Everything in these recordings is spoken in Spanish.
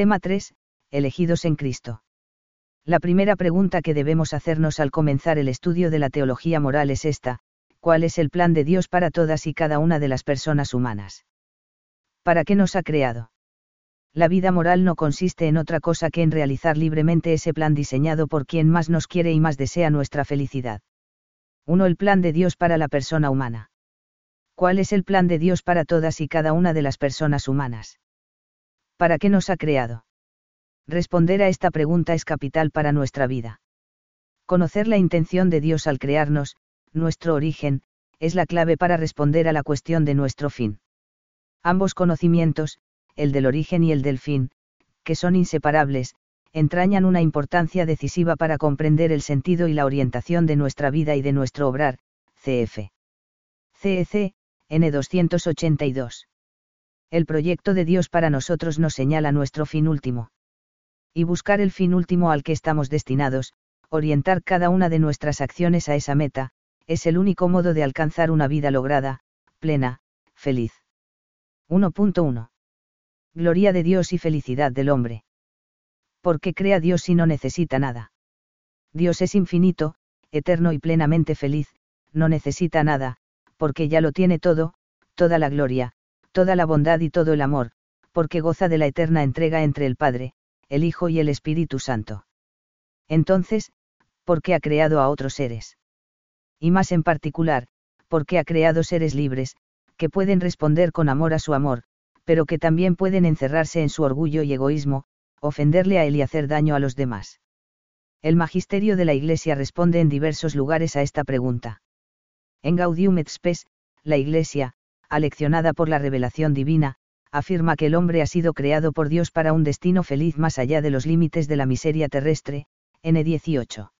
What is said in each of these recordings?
Tema 3. Elegidos en Cristo. La primera pregunta que debemos hacernos al comenzar el estudio de la teología moral es esta, ¿cuál es el plan de Dios para todas y cada una de las personas humanas? ¿Para qué nos ha creado? La vida moral no consiste en otra cosa que en realizar libremente ese plan diseñado por quien más nos quiere y más desea nuestra felicidad. 1. El plan de Dios para la persona humana. ¿Cuál es el plan de Dios para todas y cada una de las personas humanas? ¿Para qué nos ha creado? Responder a esta pregunta es capital para nuestra vida. Conocer la intención de Dios al crearnos, nuestro origen, es la clave para responder a la cuestión de nuestro fin. Ambos conocimientos, el del origen y el del fin, que son inseparables, entrañan una importancia decisiva para comprender el sentido y la orientación de nuestra vida y de nuestro obrar, CF. CEC, N282. El proyecto de Dios para nosotros nos señala nuestro fin último. Y buscar el fin último al que estamos destinados, orientar cada una de nuestras acciones a esa meta, es el único modo de alcanzar una vida lograda, plena, feliz. 1.1. Gloria de Dios y felicidad del hombre. ¿Por qué crea Dios si no necesita nada? Dios es infinito, eterno y plenamente feliz, no necesita nada, porque ya lo tiene todo, toda la gloria, toda la bondad y todo el amor, porque goza de la eterna entrega entre el Padre, el Hijo y el Espíritu Santo. Entonces, ¿por qué ha creado a otros seres? Y más en particular, ¿por qué ha creado seres libres, que pueden responder con amor a su amor, pero que también pueden encerrarse en su orgullo y egoísmo, ofenderle a él y hacer daño a los demás. El magisterio de la Iglesia responde en diversos lugares a esta pregunta. En Gaudium et Spes, la Iglesia, aleccionada por la revelación divina, afirma que el hombre ha sido creado por Dios para un destino feliz más allá de los límites de la miseria terrestre, N18.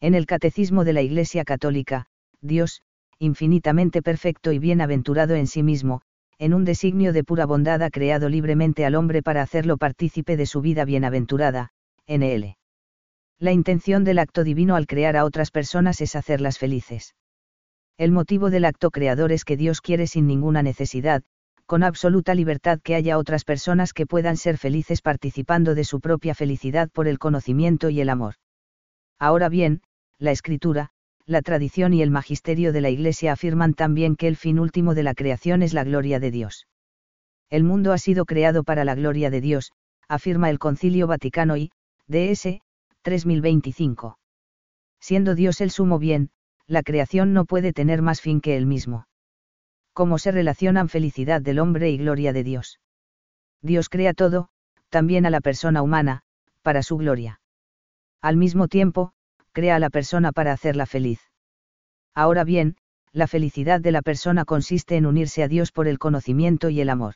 En el Catecismo de la Iglesia Católica, Dios, infinitamente perfecto y bienaventurado en sí mismo, en un designio de pura bondad ha creado libremente al hombre para hacerlo partícipe de su vida bienaventurada, NL. La intención del acto divino al crear a otras personas es hacerlas felices. El motivo del acto creador es que Dios quiere sin ninguna necesidad, con absoluta libertad que haya otras personas que puedan ser felices participando de su propia felicidad por el conocimiento y el amor. Ahora bien, la escritura, la tradición y el magisterio de la Iglesia afirman también que el fin último de la creación es la gloria de Dios. El mundo ha sido creado para la gloria de Dios, afirma el Concilio Vaticano y, DS, 3025. Siendo Dios el sumo bien, la creación no puede tener más fin que él mismo. ¿Cómo se relacionan felicidad del hombre y gloria de Dios? Dios crea todo, también a la persona humana, para su gloria. Al mismo tiempo, crea a la persona para hacerla feliz. Ahora bien, la felicidad de la persona consiste en unirse a Dios por el conocimiento y el amor.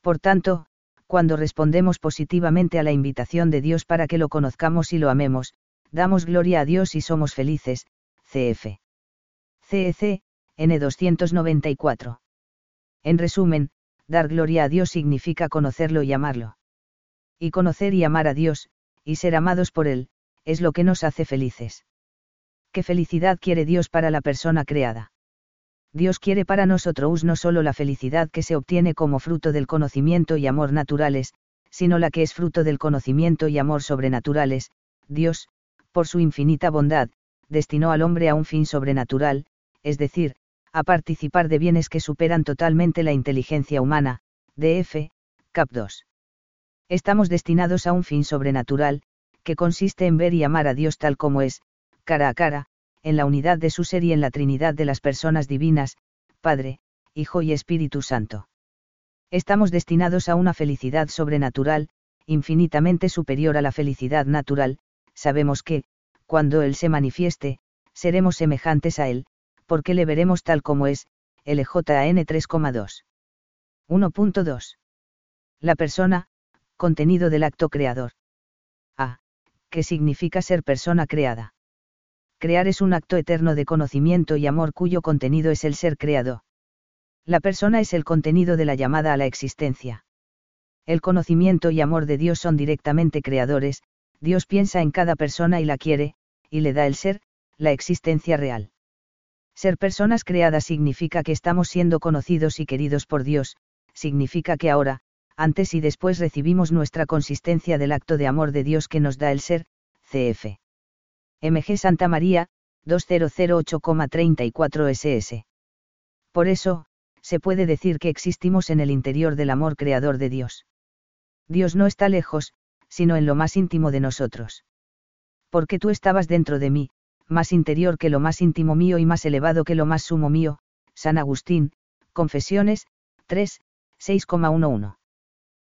Por tanto, cuando respondemos positivamente a la invitación de Dios para que lo conozcamos y lo amemos, damos gloria a Dios y somos felices, cf. CEC, N294. En resumen, dar gloria a Dios significa conocerlo y amarlo. Y conocer y amar a Dios, y ser amados por Él, es lo que nos hace felices. ¿Qué felicidad quiere Dios para la persona creada? Dios quiere para nosotros no solo la felicidad que se obtiene como fruto del conocimiento y amor naturales, sino la que es fruto del conocimiento y amor sobrenaturales, Dios, por su infinita bondad, destinó al hombre a un fin sobrenatural, es decir, a participar de bienes que superan totalmente la inteligencia humana, DF, Cap 2. Estamos destinados a un fin sobrenatural, que consiste en ver y amar a Dios tal como es, cara a cara, en la unidad de su ser y en la Trinidad de las personas divinas, Padre, Hijo y Espíritu Santo. Estamos destinados a una felicidad sobrenatural, infinitamente superior a la felicidad natural, sabemos que, cuando Él se manifieste, seremos semejantes a Él, porque le veremos tal como es, LJN 3,2. 1.2. La persona, contenido del acto creador. A. ¿Qué significa ser persona creada? Crear es un acto eterno de conocimiento y amor cuyo contenido es el ser creado. La persona es el contenido de la llamada a la existencia. El conocimiento y amor de Dios son directamente creadores, Dios piensa en cada persona y la quiere, y le da el ser, la existencia real. Ser personas creadas significa que estamos siendo conocidos y queridos por Dios, significa que ahora, antes y después recibimos nuestra consistencia del acto de amor de Dios que nos da el ser, cf. MG Santa María, 2008,34 SS. Por eso, se puede decir que existimos en el interior del amor creador de Dios. Dios no está lejos, sino en lo más íntimo de nosotros. Porque tú estabas dentro de mí, más interior que lo más íntimo mío y más elevado que lo más sumo mío, San Agustín, Confesiones, 3, 6,11.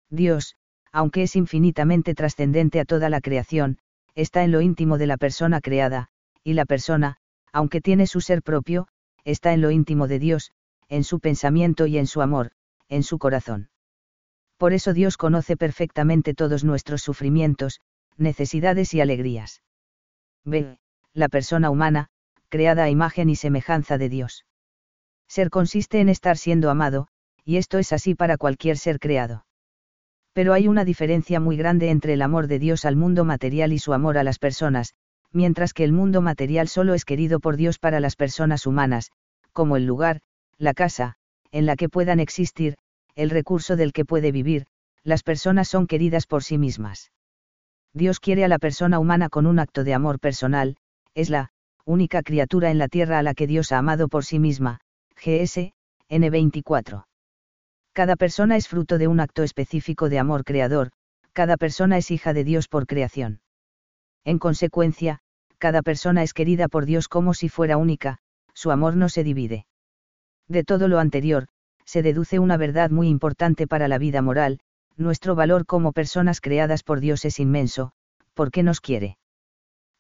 Dios, aunque es infinitamente trascendente a toda la creación, está en lo íntimo de la persona creada, y la persona, aunque tiene su ser propio, está en lo íntimo de Dios, en su pensamiento y en su amor, en su corazón. Por eso Dios conoce perfectamente todos nuestros sufrimientos, necesidades y alegrías. B. La persona humana, creada a imagen y semejanza de Dios. Ser consiste en estar siendo amado, y esto es así para cualquier ser creado. Pero hay una diferencia muy grande entre el amor de Dios al mundo material y su amor a las personas, mientras que el mundo material solo es querido por Dios para las personas humanas, como el lugar, la casa, en la que puedan existir, el recurso del que puede vivir, las personas son queridas por sí mismas. Dios quiere a la persona humana con un acto de amor personal, es la única criatura en la tierra a la que Dios ha amado por sí misma, GS, N24. Cada persona es fruto de un acto específico de amor creador, cada persona es hija de Dios por creación. En consecuencia, cada persona es querida por Dios como si fuera única, su amor no se divide. De todo lo anterior, se deduce una verdad muy importante para la vida moral, nuestro valor como personas creadas por Dios es inmenso, porque nos quiere.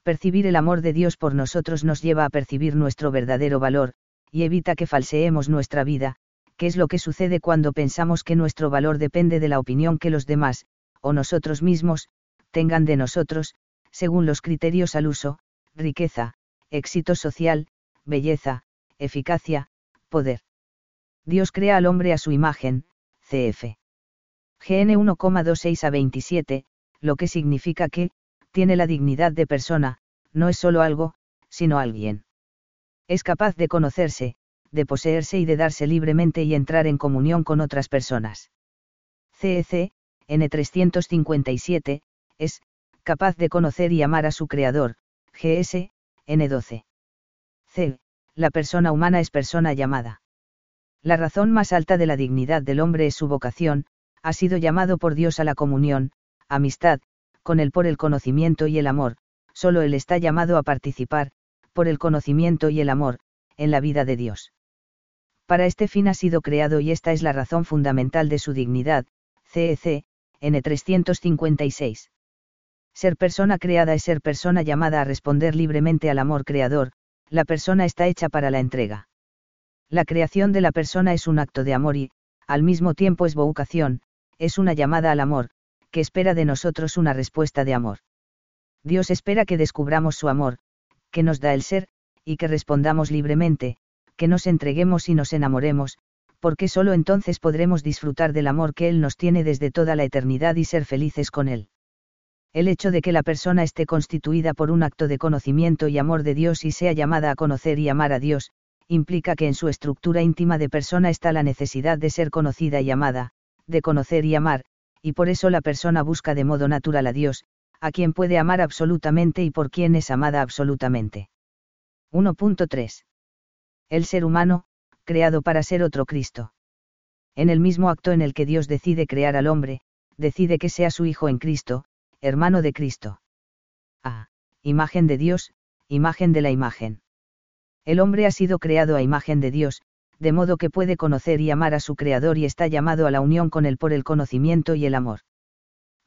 Percibir el amor de Dios por nosotros nos lleva a percibir nuestro verdadero valor, y evita que falseemos nuestra vida, que es lo que sucede cuando pensamos que nuestro valor depende de la opinión que los demás, o nosotros mismos, tengan de nosotros, según los criterios al uso, riqueza, éxito social, belleza, eficacia, poder. Dios crea al hombre a su imagen, cf. GN 1,26 a 27, lo que significa que, tiene la dignidad de persona, no es solo algo, sino alguien. Es capaz de conocerse, de poseerse y de darse libremente y entrar en comunión con otras personas. CEC, N357, es, capaz de conocer y amar a su creador, GS, N12. C. La persona humana es persona llamada. La razón más alta de la dignidad del hombre es su vocación, ha sido llamado por Dios a la comunión, amistad, con él por el conocimiento y el amor, solo él está llamado a participar, por el conocimiento y el amor, en la vida de Dios. Para este fin ha sido creado y esta es la razón fundamental de su dignidad, CEC, N356. Ser persona creada es ser persona llamada a responder libremente al amor creador, la persona está hecha para la entrega. La creación de la persona es un acto de amor y, al mismo tiempo es vocación, es una llamada al amor, que espera de nosotros una respuesta de amor. Dios espera que descubramos su amor, que nos da el ser, y que respondamos libremente, que nos entreguemos y nos enamoremos, porque sólo entonces podremos disfrutar del amor que Él nos tiene desde toda la eternidad y ser felices con Él. El hecho de que la persona esté constituida por un acto de conocimiento y amor de Dios y sea llamada a conocer y amar a Dios, implica que en su estructura íntima de persona está la necesidad de ser conocida y amada, de conocer y amar, y por eso la persona busca de modo natural a Dios, a quien puede amar absolutamente y por quien es amada absolutamente. 1.3. El ser humano, creado para ser otro Cristo. En el mismo acto en el que Dios decide crear al hombre, decide que sea su Hijo en Cristo, hermano de Cristo. A. Imagen de Dios, imagen de la imagen. El hombre ha sido creado a imagen de Dios, de modo que puede conocer y amar a su Creador y está llamado a la unión con él por el conocimiento y el amor.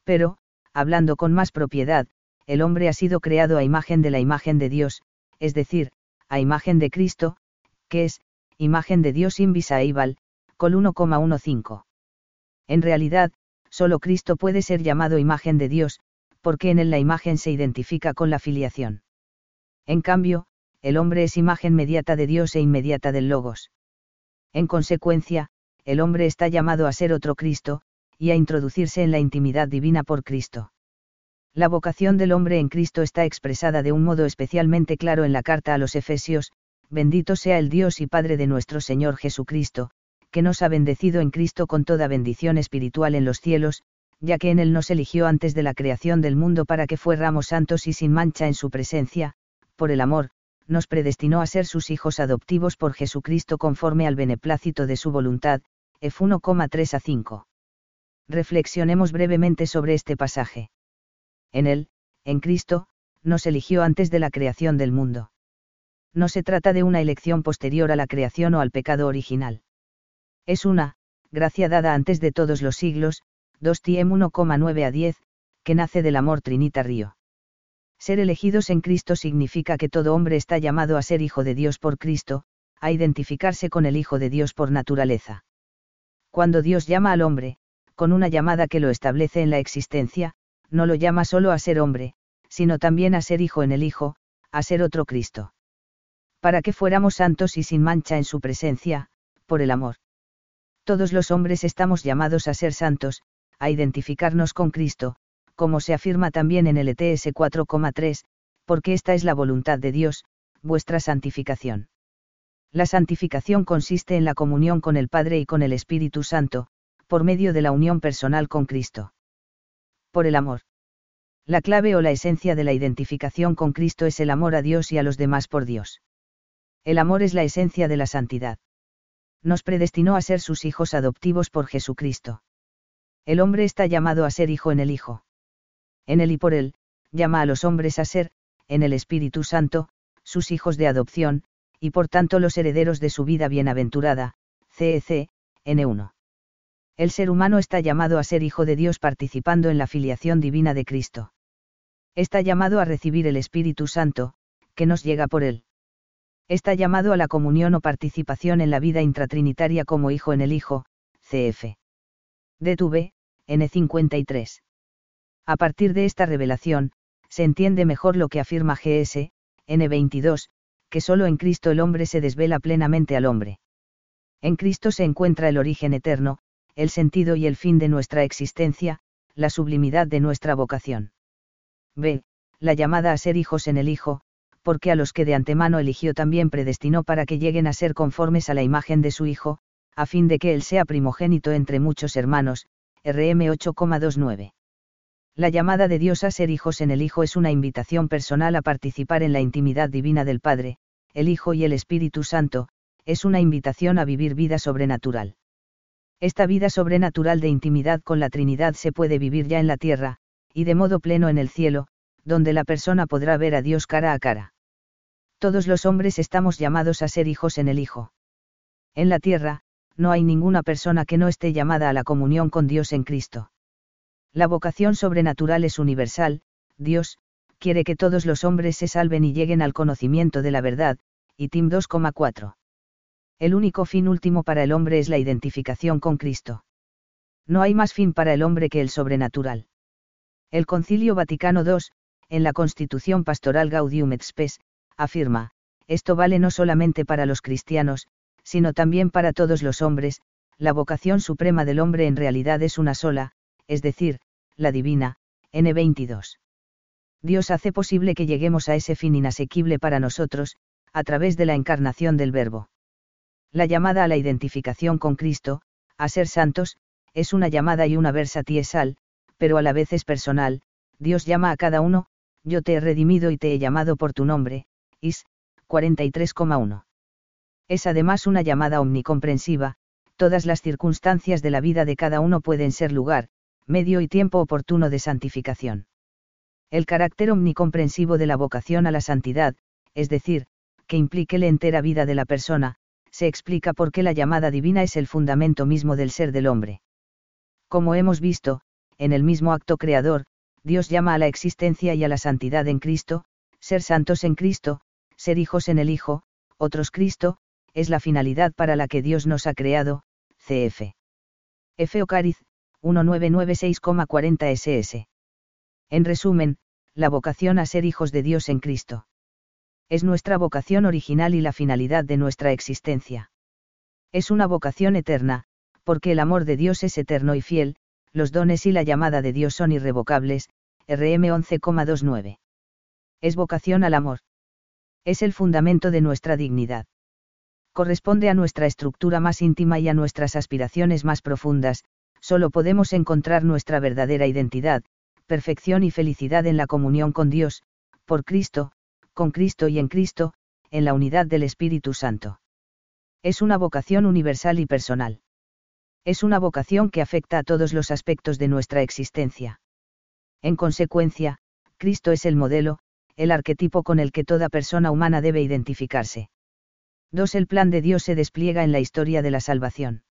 Pero, hablando con más propiedad, el hombre ha sido creado a imagen de la imagen de Dios, es decir, a imagen de Cristo, que es, imagen de Dios invisible, col 1,15. En realidad, solo Cristo puede ser llamado imagen de Dios, porque en él la imagen se identifica con la filiación. En cambio, el hombre es imagen mediata de Dios e inmediata del Logos. En consecuencia, el hombre está llamado a ser otro Cristo, y a introducirse en la intimidad divina por Cristo. La vocación del hombre en Cristo está expresada de un modo especialmente claro en la carta a los Efesios, bendito sea el Dios y Padre de nuestro Señor Jesucristo, que nos ha bendecido en Cristo con toda bendición espiritual en los cielos, ya que en Él nos eligió antes de la creación del mundo para que fuéramos santos y sin mancha en su presencia, por el amor, nos predestinó a ser sus hijos adoptivos por Jesucristo conforme al beneplácito de su voluntad, F 1,3 a 5. Reflexionemos brevemente sobre este pasaje. En Él, en Cristo, nos eligió antes de la creación del mundo. No se trata de una elección posterior a la creación o al pecado original. Es una, gracia dada antes de todos los siglos, 2 Tiem 1,9 a 10, que nace del amor trinitario. Ser elegidos en Cristo significa que todo hombre está llamado a ser hijo de Dios por Cristo, a identificarse con el Hijo de Dios por naturaleza. Cuando Dios llama al hombre, con una llamada que lo establece en la existencia, no lo llama solo a ser hombre, sino también a ser hijo en el Hijo, a ser otro Cristo. Para que fuéramos santos y sin mancha en su presencia, por el amor. Todos los hombres estamos llamados a ser santos, a identificarnos con Cristo, como se afirma también en el ETS 4,3, porque esta es la voluntad de Dios, vuestra santificación. La santificación consiste en la comunión con el Padre y con el Espíritu Santo, por medio de la unión personal con Cristo. Por el amor. La clave o la esencia de la identificación con Cristo es el amor a Dios y a los demás por Dios. El amor es la esencia de la santidad. Nos predestinó a ser sus hijos adoptivos por Jesucristo. El hombre está llamado a ser hijo en el Hijo en él y por él, llama a los hombres a ser, en el Espíritu Santo, sus hijos de adopción, y por tanto los herederos de su vida bienaventurada, CEC, N1. El ser humano está llamado a ser hijo de Dios participando en la filiación divina de Cristo. Está llamado a recibir el Espíritu Santo, que nos llega por él. Está llamado a la comunión o participación en la vida intratrinitaria como hijo en el Hijo, CF. DTV, N53. A partir de esta revelación, se entiende mejor lo que afirma GS, N22, que solo en Cristo el hombre se desvela plenamente al hombre. En Cristo se encuentra el origen eterno, el sentido y el fin de nuestra existencia, la sublimidad de nuestra vocación. B. La llamada a ser hijos en el Hijo, porque a los que de antemano eligió también predestinó para que lleguen a ser conformes a la imagen de su Hijo, a fin de que Él sea primogénito entre muchos hermanos, RM 8,29. La llamada de Dios a ser hijos en el Hijo es una invitación personal a participar en la intimidad divina del Padre, el Hijo y el Espíritu Santo, es una invitación a vivir vida sobrenatural. Esta vida sobrenatural de intimidad con la Trinidad se puede vivir ya en la tierra, y de modo pleno en el cielo, donde la persona podrá ver a Dios cara a cara. Todos los hombres estamos llamados a ser hijos en el Hijo. En la tierra, no hay ninguna persona que no esté llamada a la comunión con Dios en Cristo. La vocación sobrenatural es universal, Dios, quiere que todos los hombres se salven y lleguen al conocimiento de la verdad, y Tim 2,4. El único fin último para el hombre es la identificación con Cristo. No hay más fin para el hombre que el sobrenatural. El Concilio Vaticano II, en la Constitución Pastoral Gaudium et Spes, afirma, esto vale no solamente para los cristianos, sino también para todos los hombres, la vocación suprema del hombre en realidad es una sola, es decir, la divina, N22. Dios hace posible que lleguemos a ese fin inasequible para nosotros, a través de la encarnación del Verbo. La llamada a la identificación con Cristo, a ser santos, es una llamada y una versatiesal, pero a la vez es personal, Dios llama a cada uno, yo te he redimido y te he llamado por tu nombre, Is, 43,1. Es además una llamada omnicomprensiva, todas las circunstancias de la vida de cada uno pueden ser lugar, medio y tiempo oportuno de santificación. El carácter omnicomprensivo de la vocación a la santidad, es decir, que implique la entera vida de la persona, se explica por qué la llamada divina es el fundamento mismo del ser del hombre. Como hemos visto, en el mismo acto creador, Dios llama a la existencia y a la santidad en Cristo, ser santos en Cristo, ser hijos en el Hijo, otros Cristo, es la finalidad para la que Dios nos ha creado, cf. F. 1996,40 ss. En resumen, la vocación a ser hijos de Dios en Cristo. Es nuestra vocación original y la finalidad de nuestra existencia. Es una vocación eterna, porque el amor de Dios es eterno y fiel, los dones y la llamada de Dios son irrevocables, RM 11,29. Es vocación al amor. Es el fundamento de nuestra dignidad. corresponde a nuestra estructura más íntima y a nuestras aspiraciones más profundas, solo podemos encontrar nuestra verdadera identidad, perfección y felicidad en la comunión con Dios, por Cristo, con Cristo y en Cristo, en la unidad del Espíritu Santo. Es una vocación universal y personal. Es una vocación que afecta a todos los aspectos de nuestra existencia. En consecuencia, Cristo es el modelo, el arquetipo con el que toda persona humana debe identificarse. 2. El plan de Dios se despliega en la historia de la salvación.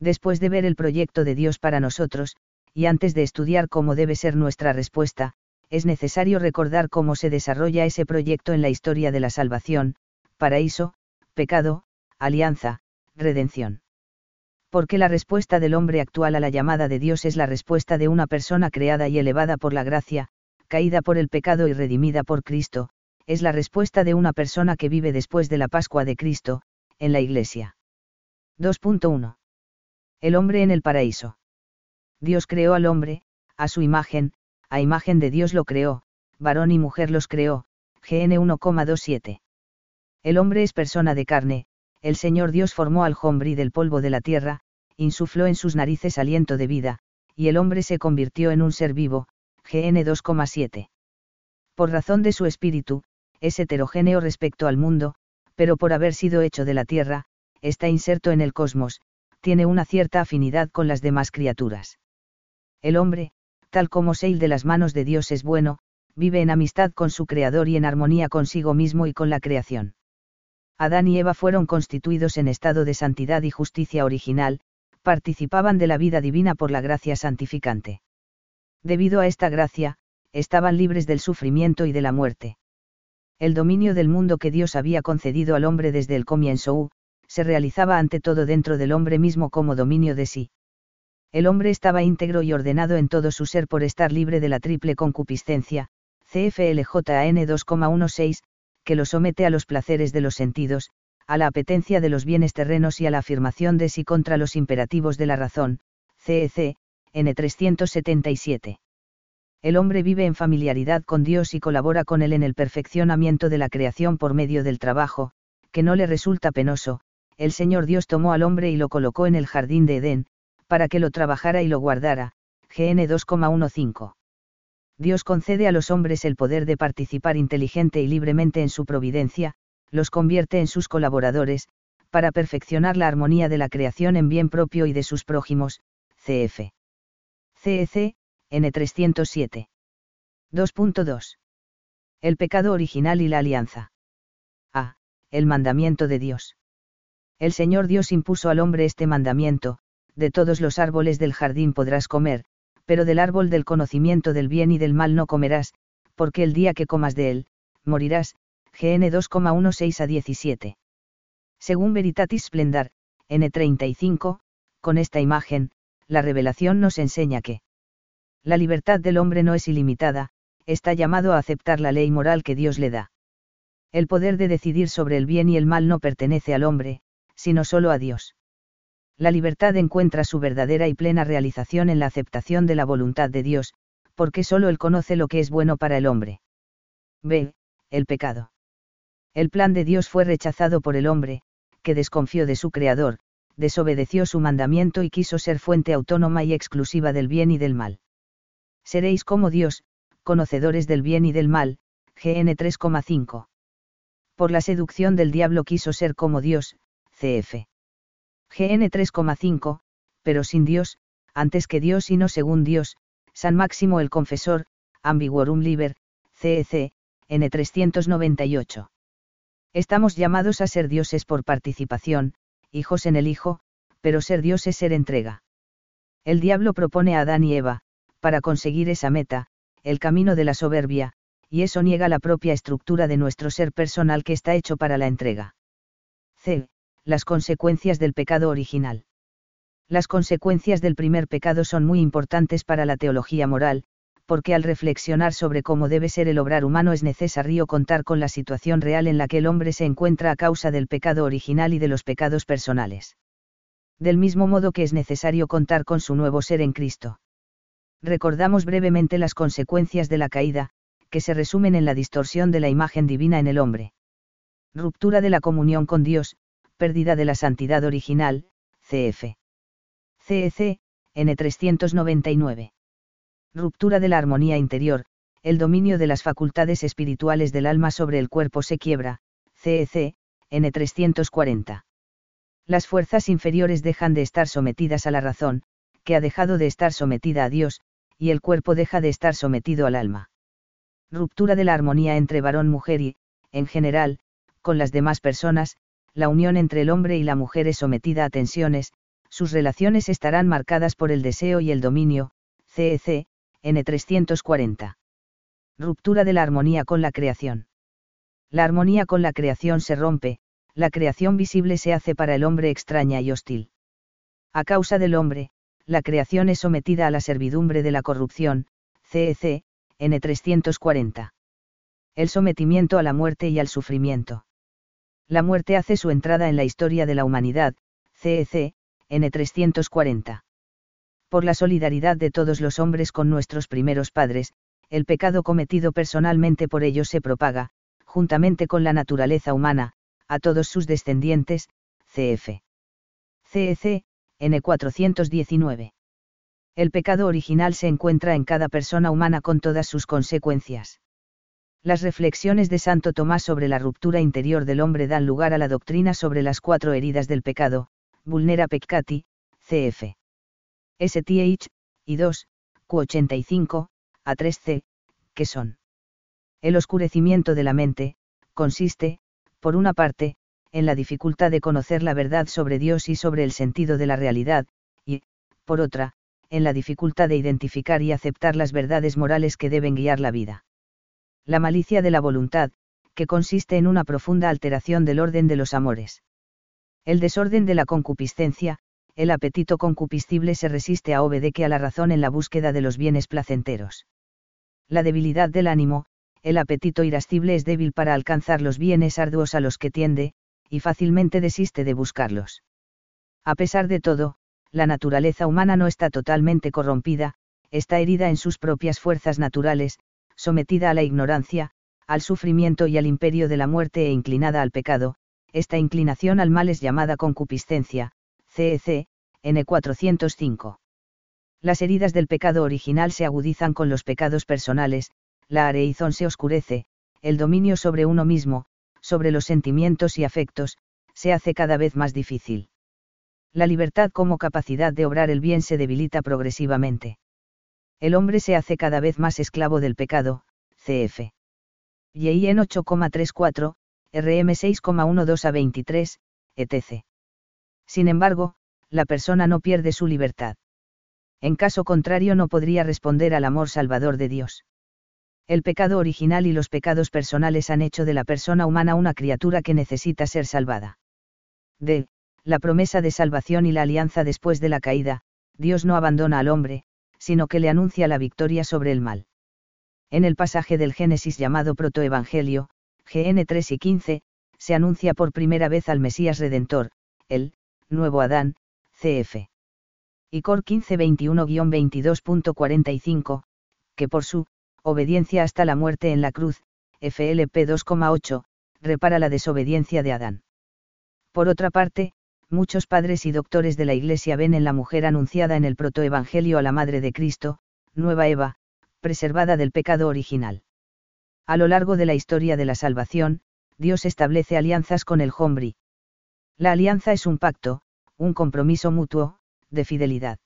Después de ver el proyecto de Dios para nosotros, y antes de estudiar cómo debe ser nuestra respuesta, es necesario recordar cómo se desarrolla ese proyecto en la historia de la salvación, paraíso, pecado, alianza, redención. Porque la respuesta del hombre actual a la llamada de Dios es la respuesta de una persona creada y elevada por la gracia, caída por el pecado y redimida por Cristo, es la respuesta de una persona que vive después de la Pascua de Cristo, en la Iglesia. 2.1. El hombre en el paraíso. Dios creó al hombre, a su imagen, a imagen de Dios lo creó, varón y mujer los creó, GN 1,27. El hombre es persona de carne, el Señor Dios formó al hombre del polvo de la tierra, insufló en sus narices aliento de vida, y el hombre se convirtió en un ser vivo, GN 2,7. Por razón de su espíritu, es heterogéneo respecto al mundo, pero por haber sido hecho de la tierra, está inserto en el cosmos, tiene una cierta afinidad con las demás criaturas. El hombre, tal como Seil de las manos de Dios es bueno, vive en amistad con su Creador y en armonía consigo mismo y con la creación. Adán y Eva fueron constituidos en estado de santidad y justicia original, participaban de la vida divina por la gracia santificante. Debido a esta gracia, estaban libres del sufrimiento y de la muerte el dominio del mundo que Dios había concedido al hombre desde el comienzo, se realizaba ante todo dentro del hombre mismo como dominio de sí. El hombre estaba íntegro y ordenado en todo su ser por estar libre de la triple concupiscencia, CFLJN 2,16, que lo somete a los placeres de los sentidos, a la apetencia de los bienes terrenos y a la afirmación de sí contra los imperativos de la razón, CEC, N 377 el hombre vive en familiaridad con Dios y colabora con Él en el perfeccionamiento de la creación por medio del trabajo, que no le resulta penoso, el Señor Dios tomó al hombre y lo colocó en el jardín de Edén, para que lo trabajara y lo guardara, GN 2,15. Dios concede a los hombres el poder de participar inteligente y libremente en su providencia, los convierte en sus colaboradores, para perfeccionar la armonía de la creación en bien propio y de sus prójimos, CF. CEC, N307. 2.2. El pecado original y la alianza. A. El mandamiento de Dios. El Señor Dios impuso al hombre este mandamiento, de todos los árboles del jardín podrás comer, pero del árbol del conocimiento del bien y del mal no comerás, porque el día que comas de él, morirás. GN 2,16 a 17. Según Veritatis Splendor, N35, con esta imagen, la revelación nos enseña que la libertad del hombre no es ilimitada, está llamado a aceptar la ley moral que Dios le da. El poder de decidir sobre el bien y el mal no pertenece al hombre, sino solo a Dios. La libertad encuentra su verdadera y plena realización en la aceptación de la voluntad de Dios, porque solo Él conoce lo que es bueno para el hombre. B. El pecado. El plan de Dios fue rechazado por el hombre, que desconfió de su Creador, desobedeció su mandamiento y quiso ser fuente autónoma y exclusiva del bien y del mal seréis como Dios, conocedores del bien y del mal, GN 3,5. Por la seducción del diablo quiso ser como Dios, CF. GN 3,5, pero sin Dios, antes que Dios y no según Dios, San Máximo el Confesor, Ambiguorum Liber, CEC, N 398. Estamos llamados a ser dioses por participación, hijos en el Hijo, pero ser Dios es ser entrega. El diablo propone a Adán y Eva, para conseguir esa meta, el camino de la soberbia, y eso niega la propia estructura de nuestro ser personal que está hecho para la entrega. C. Las consecuencias del pecado original. Las consecuencias del primer pecado son muy importantes para la teología moral, porque al reflexionar sobre cómo debe ser el obrar humano es necesario contar con la situación real en la que el hombre se encuentra a causa del pecado original y de los pecados personales. Del mismo modo que es necesario contar con su nuevo ser en Cristo recordamos brevemente las consecuencias de la caída, que se resumen en la distorsión de la imagen divina en el hombre. Ruptura de la comunión con Dios, pérdida de la santidad original, cf. CEC, N399. Ruptura de la armonía interior, el dominio de las facultades espirituales del alma sobre el cuerpo se quiebra, CEC, N340. Las fuerzas inferiores dejan de estar sometidas a la razón, que ha dejado de estar sometida a Dios, y el cuerpo deja de estar sometido al alma. Ruptura de la armonía entre varón-mujer y, en general, con las demás personas, la unión entre el hombre y la mujer es sometida a tensiones, sus relaciones estarán marcadas por el deseo y el dominio, CEC, N340. Ruptura de la armonía con la creación. La armonía con la creación se rompe, la creación visible se hace para el hombre extraña y hostil. A causa del hombre, la creación es sometida a la servidumbre de la corrupción, CEC, N340. El sometimiento a la muerte y al sufrimiento. La muerte hace su entrada en la historia de la humanidad, CEC, N340. Por la solidaridad de todos los hombres con nuestros primeros padres, el pecado cometido personalmente por ellos se propaga, juntamente con la naturaleza humana, a todos sus descendientes, CF. CEC, N419. El pecado original se encuentra en cada persona humana con todas sus consecuencias. Las reflexiones de Santo Tomás sobre la ruptura interior del hombre dan lugar a la doctrina sobre las cuatro heridas del pecado, Vulnera Peccati, cf. STH, y 2, Q85, A3C, que son. El oscurecimiento de la mente, consiste, por una parte, en la dificultad de conocer la verdad sobre Dios y sobre el sentido de la realidad, y, por otra, en la dificultad de identificar y aceptar las verdades morales que deben guiar la vida. La malicia de la voluntad, que consiste en una profunda alteración del orden de los amores. El desorden de la concupiscencia, el apetito concupiscible se resiste a obedeque a la razón en la búsqueda de los bienes placenteros. La debilidad del ánimo, el apetito irascible es débil para alcanzar los bienes arduos a los que tiende, y fácilmente desiste de buscarlos. A pesar de todo, la naturaleza humana no está totalmente corrompida, está herida en sus propias fuerzas naturales, sometida a la ignorancia, al sufrimiento y al imperio de la muerte e inclinada al pecado, esta inclinación al mal es llamada concupiscencia, CEC, N405. Las heridas del pecado original se agudizan con los pecados personales, la areizón se oscurece, el dominio sobre uno mismo, sobre los sentimientos y afectos, se hace cada vez más difícil. La libertad como capacidad de obrar el bien se debilita progresivamente. El hombre se hace cada vez más esclavo del pecado, cf. Y en 8,34, RM 6,12 a 23, etc. Sin embargo, la persona no pierde su libertad. En caso contrario no podría responder al amor salvador de Dios. El pecado original y los pecados personales han hecho de la persona humana una criatura que necesita ser salvada. D. La promesa de salvación y la alianza después de la caída, Dios no abandona al hombre, sino que le anuncia la victoria sobre el mal. En el pasaje del Génesis llamado Protoevangelio, GN 3 y 15, se anuncia por primera vez al Mesías Redentor, el, nuevo Adán, CF. Y Cor 1521-22.45, que por su, obediencia hasta la muerte en la cruz, FLP 2,8, repara la desobediencia de Adán. Por otra parte, muchos padres y doctores de la Iglesia ven en la mujer anunciada en el protoevangelio a la Madre de Cristo, nueva Eva, preservada del pecado original. A lo largo de la historia de la salvación, Dios establece alianzas con el Hombri. La alianza es un pacto, un compromiso mutuo, de fidelidad.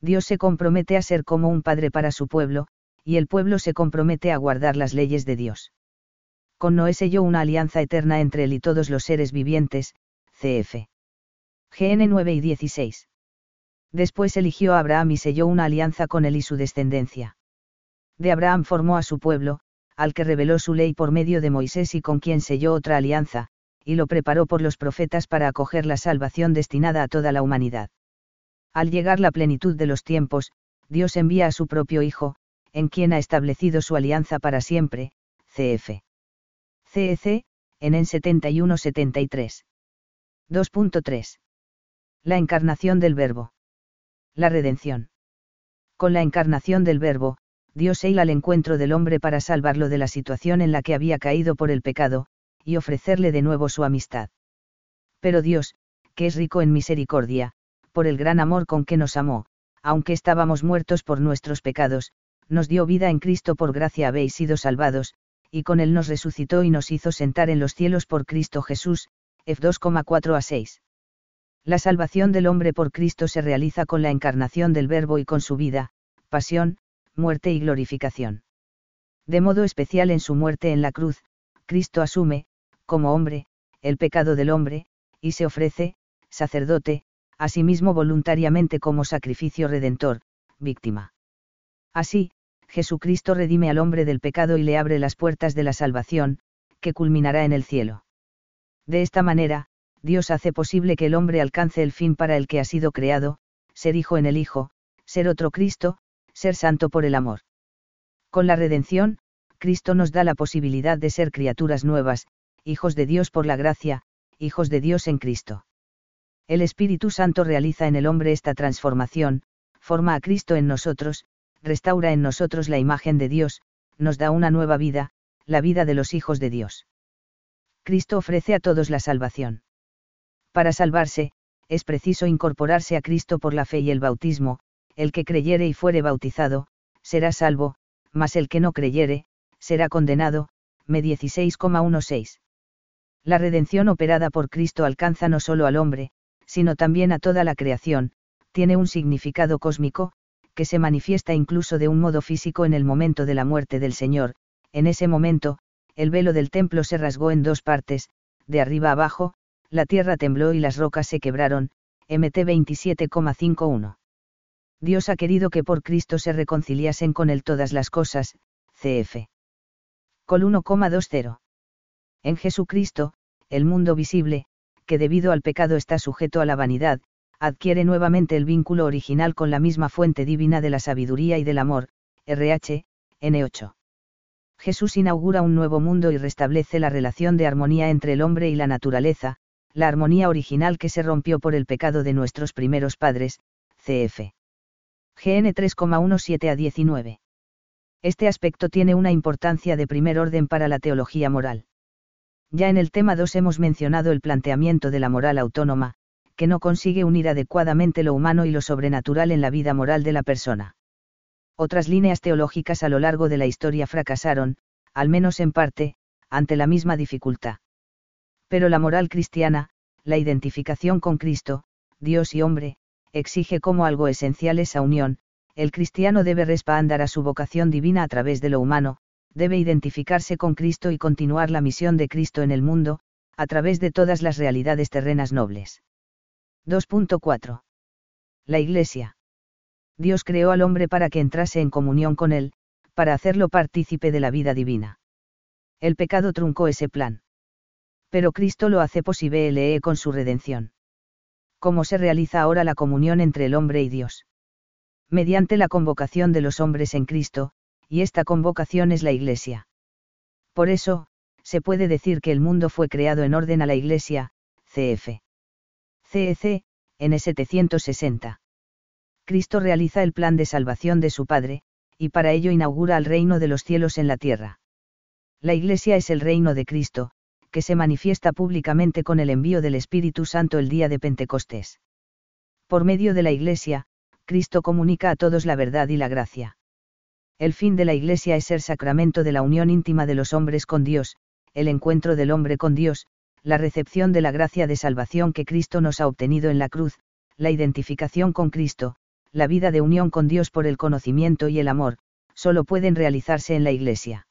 Dios se compromete a ser como un padre para su pueblo, y el pueblo se compromete a guardar las leyes de Dios. Con Noé selló una alianza eterna entre él y todos los seres vivientes, cf. GN 9 y 16. Después eligió a Abraham y selló una alianza con él y su descendencia. De Abraham formó a su pueblo, al que reveló su ley por medio de Moisés y con quien selló otra alianza, y lo preparó por los profetas para acoger la salvación destinada a toda la humanidad. Al llegar la plenitud de los tiempos, Dios envía a su propio Hijo, en quien ha establecido su alianza para siempre, CF. CEC, en en 71-73. 2.3. La encarnación del Verbo. La redención. Con la encarnación del Verbo, Dios se al encuentro del hombre para salvarlo de la situación en la que había caído por el pecado, y ofrecerle de nuevo su amistad. Pero Dios, que es rico en misericordia, por el gran amor con que nos amó, aunque estábamos muertos por nuestros pecados, nos dio vida en Cristo por gracia habéis sido salvados, y con él nos resucitó y nos hizo sentar en los cielos por Cristo Jesús, F 2,4 a 6. La salvación del hombre por Cristo se realiza con la encarnación del Verbo y con su vida, pasión, muerte y glorificación. De modo especial en su muerte en la cruz, Cristo asume, como hombre, el pecado del hombre, y se ofrece, sacerdote, a sí mismo voluntariamente como sacrificio redentor, víctima. Así, Jesucristo redime al hombre del pecado y le abre las puertas de la salvación, que culminará en el cielo. De esta manera, Dios hace posible que el hombre alcance el fin para el que ha sido creado, ser hijo en el Hijo, ser otro Cristo, ser santo por el amor. Con la redención, Cristo nos da la posibilidad de ser criaturas nuevas, hijos de Dios por la gracia, hijos de Dios en Cristo. El Espíritu Santo realiza en el hombre esta transformación, forma a Cristo en nosotros, restaura en nosotros la imagen de Dios, nos da una nueva vida, la vida de los hijos de Dios. Cristo ofrece a todos la salvación. Para salvarse, es preciso incorporarse a Cristo por la fe y el bautismo, el que creyere y fuere bautizado, será salvo, mas el que no creyere, será condenado. Me 16,16. La redención operada por Cristo alcanza no solo al hombre, sino también a toda la creación, tiene un significado cósmico, que se manifiesta incluso de un modo físico en el momento de la muerte del Señor, en ese momento, el velo del templo se rasgó en dos partes, de arriba abajo, la tierra tembló y las rocas se quebraron, MT 27,51. Dios ha querido que por Cristo se reconciliasen con él todas las cosas, CF. Col 1,20. En Jesucristo, el mundo visible, que debido al pecado está sujeto a la vanidad, adquiere nuevamente el vínculo original con la misma fuente divina de la sabiduría y del amor, RH, N8. Jesús inaugura un nuevo mundo y restablece la relación de armonía entre el hombre y la naturaleza, la armonía original que se rompió por el pecado de nuestros primeros padres, CF. GN 3,17 a 19. Este aspecto tiene una importancia de primer orden para la teología moral. Ya en el tema 2 hemos mencionado el planteamiento de la moral autónoma, que no consigue unir adecuadamente lo humano y lo sobrenatural en la vida moral de la persona. Otras líneas teológicas a lo largo de la historia fracasaron, al menos en parte, ante la misma dificultad. Pero la moral cristiana, la identificación con Cristo, Dios y hombre, exige como algo esencial esa unión, el cristiano debe respaldar a su vocación divina a través de lo humano, debe identificarse con Cristo y continuar la misión de Cristo en el mundo, a través de todas las realidades terrenas nobles. 2.4. La Iglesia. Dios creó al hombre para que entrase en comunión con él, para hacerlo partícipe de la vida divina. El pecado truncó ese plan. Pero Cristo lo hace posible con su redención. ¿Cómo se realiza ahora la comunión entre el hombre y Dios? Mediante la convocación de los hombres en Cristo, y esta convocación es la Iglesia. Por eso, se puede decir que el mundo fue creado en orden a la Iglesia, cf. CEC, N 760. Cristo realiza el plan de salvación de su Padre, y para ello inaugura el reino de los cielos en la tierra. La Iglesia es el reino de Cristo, que se manifiesta públicamente con el envío del Espíritu Santo el día de Pentecostés. Por medio de la Iglesia, Cristo comunica a todos la verdad y la gracia. El fin de la Iglesia es ser sacramento de la unión íntima de los hombres con Dios, el encuentro del hombre con Dios, la recepción de la gracia de salvación que Cristo nos ha obtenido en la cruz, la identificación con Cristo, la vida de unión con Dios por el conocimiento y el amor, solo pueden realizarse en la Iglesia.